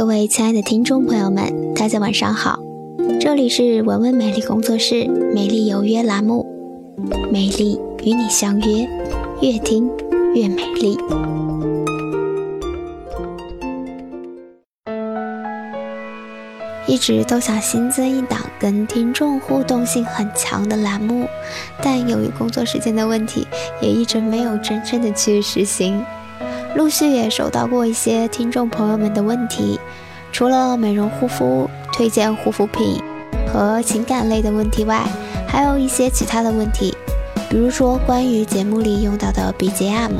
各位亲爱的听众朋友们，大家晚上好，这里是文文美丽工作室美丽有约栏目，美丽与你相约，越听越美丽。一直都想新增一档跟听众互动性很强的栏目，但由于工作时间的问题，也一直没有真正的去实行。陆续也收到过一些听众朋友们的问题，除了美容护肤、推荐护肤品和情感类的问题外，还有一些其他的问题，比如说关于节目里用到的 BGM，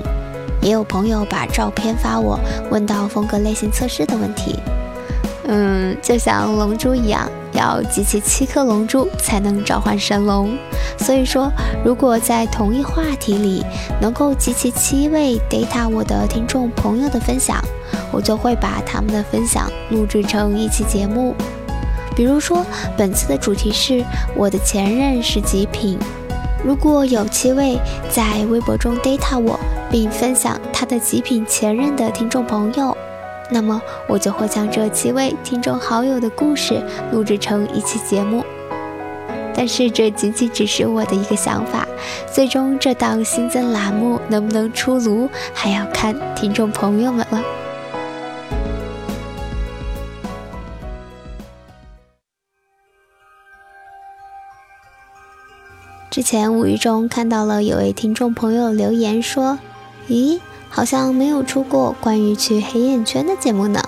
也有朋友把照片发我，问到风格类型测试的问题。嗯，就像龙珠一样，要集齐七颗龙珠才能召唤神龙。所以说，如果在同一话题里能够集齐七位 data 我的听众朋友的分享，我就会把他们的分享录制成一期节目。比如说，本次的主题是我的前任是极品。如果有七位在微博中 data 我并分享他的极品前任的听众朋友。那么我就会将这七位听众好友的故事录制成一期节目，但是这仅仅只是我的一个想法，最终这档新增栏目能不能出炉，还要看听众朋友们了。之前无意中看到了有位听众朋友留言说：“咦？”好像没有出过关于去黑眼圈的节目呢。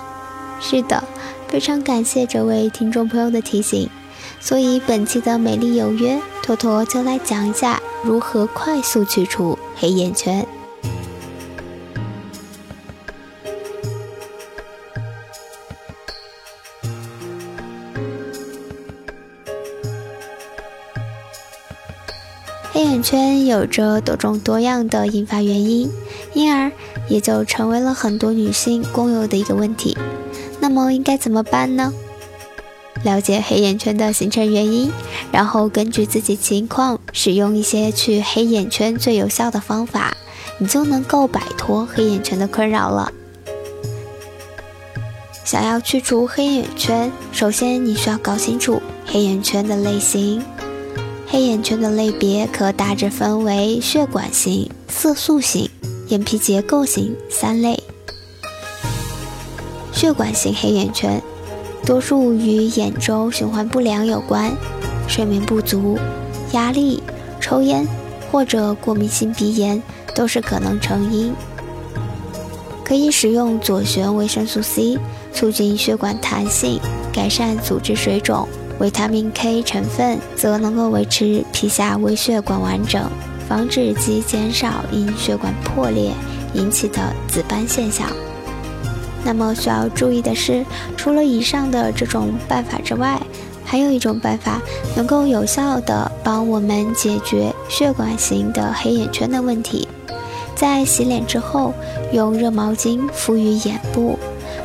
是的，非常感谢这位听众朋友的提醒。所以本期的美丽有约，坨坨就来讲一下如何快速去除黑眼圈。圈有着多种多样的引发原因。因而也就成为了很多女性共有的一个问题。那么应该怎么办呢？了解黑眼圈的形成原因，然后根据自己情况使用一些去黑眼圈最有效的方法，你就能够摆脱黑眼圈的困扰了。想要去除黑眼圈，首先你需要搞清楚黑眼圈的类型。黑眼圈的类别可大致分为血管型、色素型。眼皮结构型三类，血管型黑眼圈多数与眼周循环不良有关，睡眠不足、压力、抽烟或者过敏性鼻炎都是可能成因。可以使用左旋维生素 C，促进血管弹性，改善组织水肿；维他命 K 成分则能够维持皮下微血管完整。防止及减少因血管破裂引起的紫斑现象。那么需要注意的是，除了以上的这种办法之外，还有一种办法能够有效的帮我们解决血管型的黑眼圈的问题。在洗脸之后，用热毛巾敷于眼部，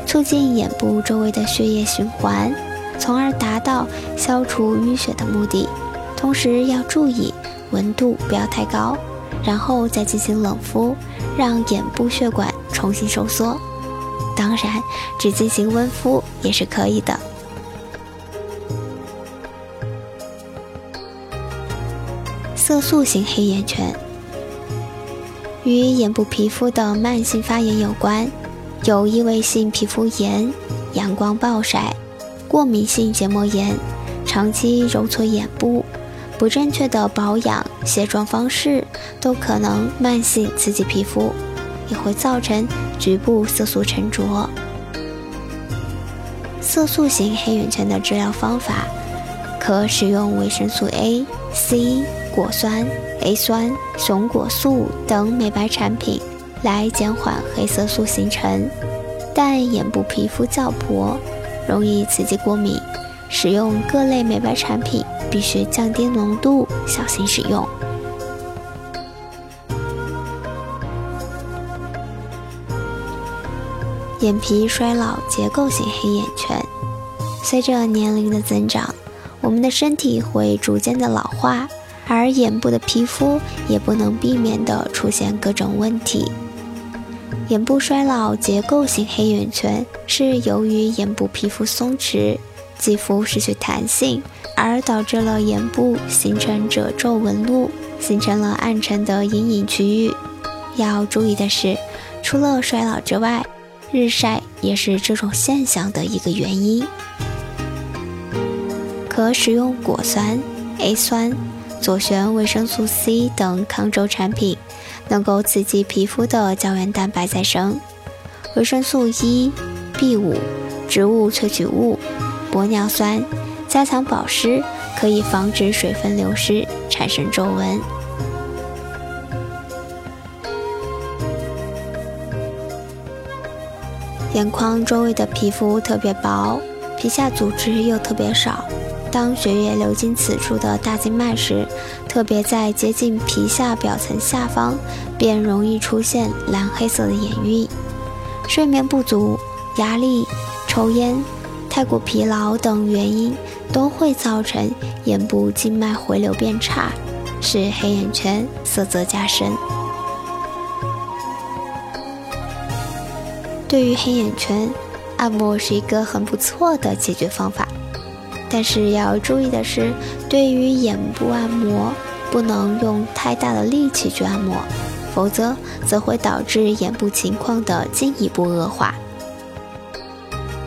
促进眼部周围的血液循环，从而达到消除淤血的目的。同时要注意。温度不要太高，然后再进行冷敷，让眼部血管重新收缩。当然，只进行温敷也是可以的。色素型黑眼圈与眼部皮肤的慢性发炎有关，有异位性皮肤炎、阳光暴晒、过敏性结膜炎、长期揉搓眼部。不正确的保养卸妆方式都可能慢性刺激皮肤，也会造成局部色素沉着。色素型黑眼圈的治疗方法可使用维生素 A、C、果酸、A 酸、熊果素等美白产品来减缓黑色素形成，但眼部皮肤较薄，容易刺激过敏，使用各类美白产品。必须降低浓度，小心使用。眼皮衰老结构性黑眼圈，随着年龄的增长，我们的身体会逐渐的老化，而眼部的皮肤也不能避免的出现各种问题。眼部衰老结构性黑眼圈是由于眼部皮肤松弛，肌肤失去弹性，而导致了眼部形成褶皱纹路，形成了暗沉的阴影区域。要注意的是，除了衰老之外，日晒也是这种现象的一个原因。可使用果酸、A 酸、左旋维生素 C 等抗皱产品。能够刺激皮肤的胶原蛋白再生，维生素 E、B5、植物萃取物、玻尿酸，加强保湿，可以防止水分流失，产生皱纹。眼眶周围的皮肤特别薄，皮下组织又特别少。当血液流经此处的大静脉时，特别在接近皮下表层下方，便容易出现蓝黑色的眼晕。睡眠不足、压力、抽烟、太过疲劳等原因，都会造成眼部静脉回流变差，使黑眼圈色泽加深。对于黑眼圈，按摩是一个很不错的解决方法。但是要注意的是，对于眼部按摩，不能用太大的力气去按摩，否则则会导致眼部情况的进一步恶化。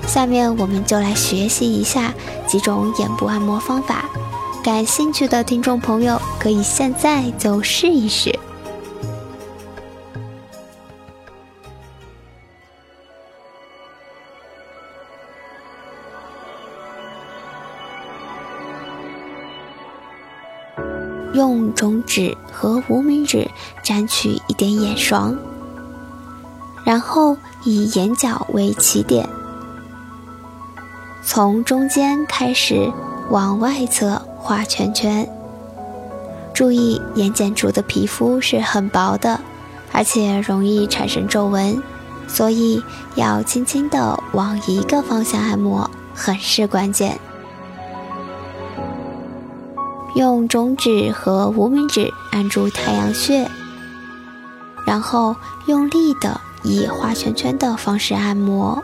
下面我们就来学习一下几种眼部按摩方法，感兴趣的听众朋友可以现在就试一试。用中指和无名指沾取一点眼霜，然后以眼角为起点，从中间开始往外侧画圈圈。注意眼睑处的皮肤是很薄的，而且容易产生皱纹，所以要轻轻地往一个方向按摩，很是关键。用中指和无名指按住太阳穴，然后用力的以画圈圈的方式按摩。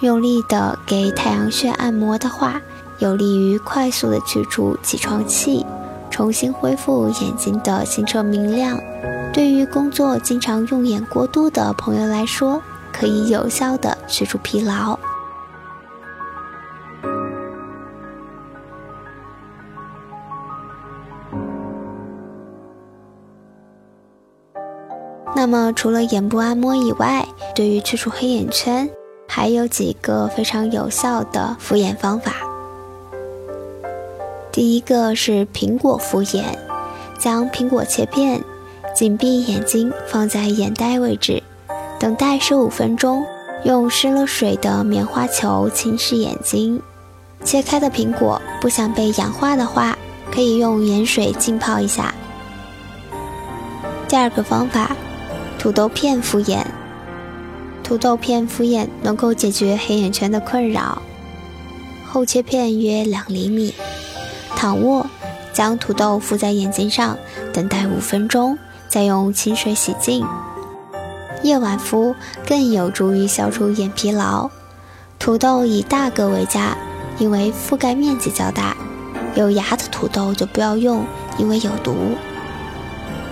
用力的给太阳穴按摩的话，有利于快速的去除起床气，重新恢复眼睛的清澈明亮。对于工作经常用眼过度的朋友来说，可以有效的去除疲劳。那么，除了眼部按摩以外，对于去除黑眼圈，还有几个非常有效的敷眼方法。第一个是苹果敷眼，将苹果切片，紧闭眼睛，放在眼袋位置，等待十五分钟，用湿了水的棉花球轻拭眼睛。切开的苹果不想被氧化的话，可以用盐水浸泡一下。第二个方法。土豆片敷眼，土豆片敷眼能够解决黑眼圈的困扰。厚切片约两厘米，躺卧，将土豆敷在眼睛上，等待五分钟，再用清水洗净。夜晚敷更有助于消除眼疲劳。土豆以大个为佳，因为覆盖面积较大。有芽的土豆就不要用，因为有毒。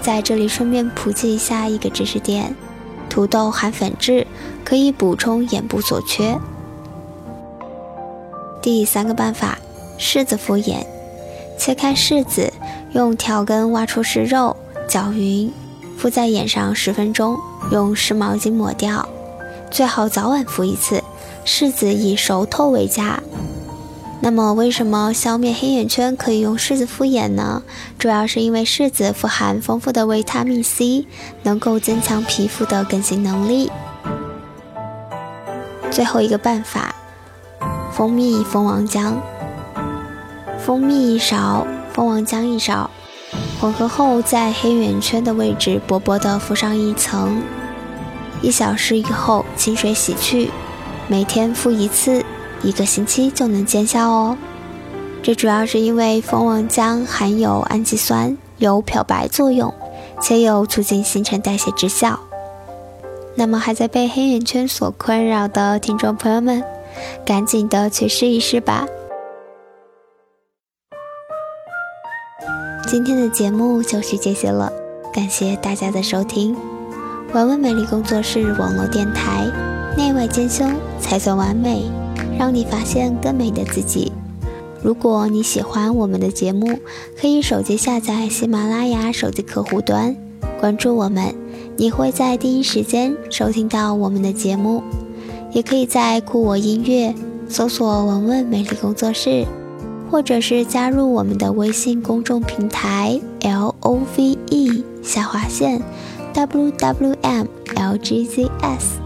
在这里顺便普及一下一个知识点：土豆含粉质，可以补充眼部所缺。第三个办法，柿子敷眼，切开柿子，用条根挖出柿肉，搅匀，敷在眼上十分钟，用湿毛巾抹掉。最好早晚敷一次，柿子以熟透为佳。那么，为什么消灭黑眼圈可以用柿子敷眼呢？主要是因为柿子富含丰富的维他命 C，能够增强皮肤的更新能力。最后一个办法，蜂蜜蜂王浆，蜂蜜一勺，蜂王浆一勺，混合后在黑眼圈的位置薄薄的敷上一层，一小时以后清水洗去，每天敷一次。一个星期就能见效哦，这主要是因为蜂王浆含有氨基酸，有漂白作用，且有促进新陈代谢之效。那么还在被黑眼圈所困扰的听众朋友们，赶紧的去试一试吧。今天的节目就是这些了，感谢大家的收听。文文美丽工作室网络电台，内外兼修才算完美，让你发现更美的自己。如果你喜欢我们的节目，可以手机下载喜马拉雅手机客户端，关注我们，你会在第一时间收听到我们的节目。也可以在酷我音乐搜索“文文美丽工作室”，或者是加入我们的微信公众平台 “l o v e” 下划线 “w w m l g z s”。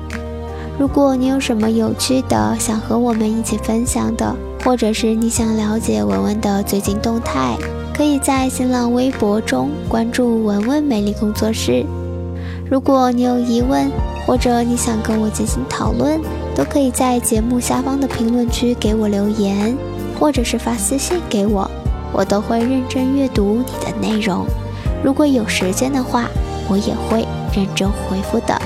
如果你有什么有趣的想和我们一起分享的，或者是你想了解文文的最近动态，可以在新浪微博中关注“文文美丽工作室”。如果你有疑问，或者你想跟我进行讨论，都可以在节目下方的评论区给我留言，或者是发私信给我，我都会认真阅读你的内容。如果有时间的话，我也会认真回复的。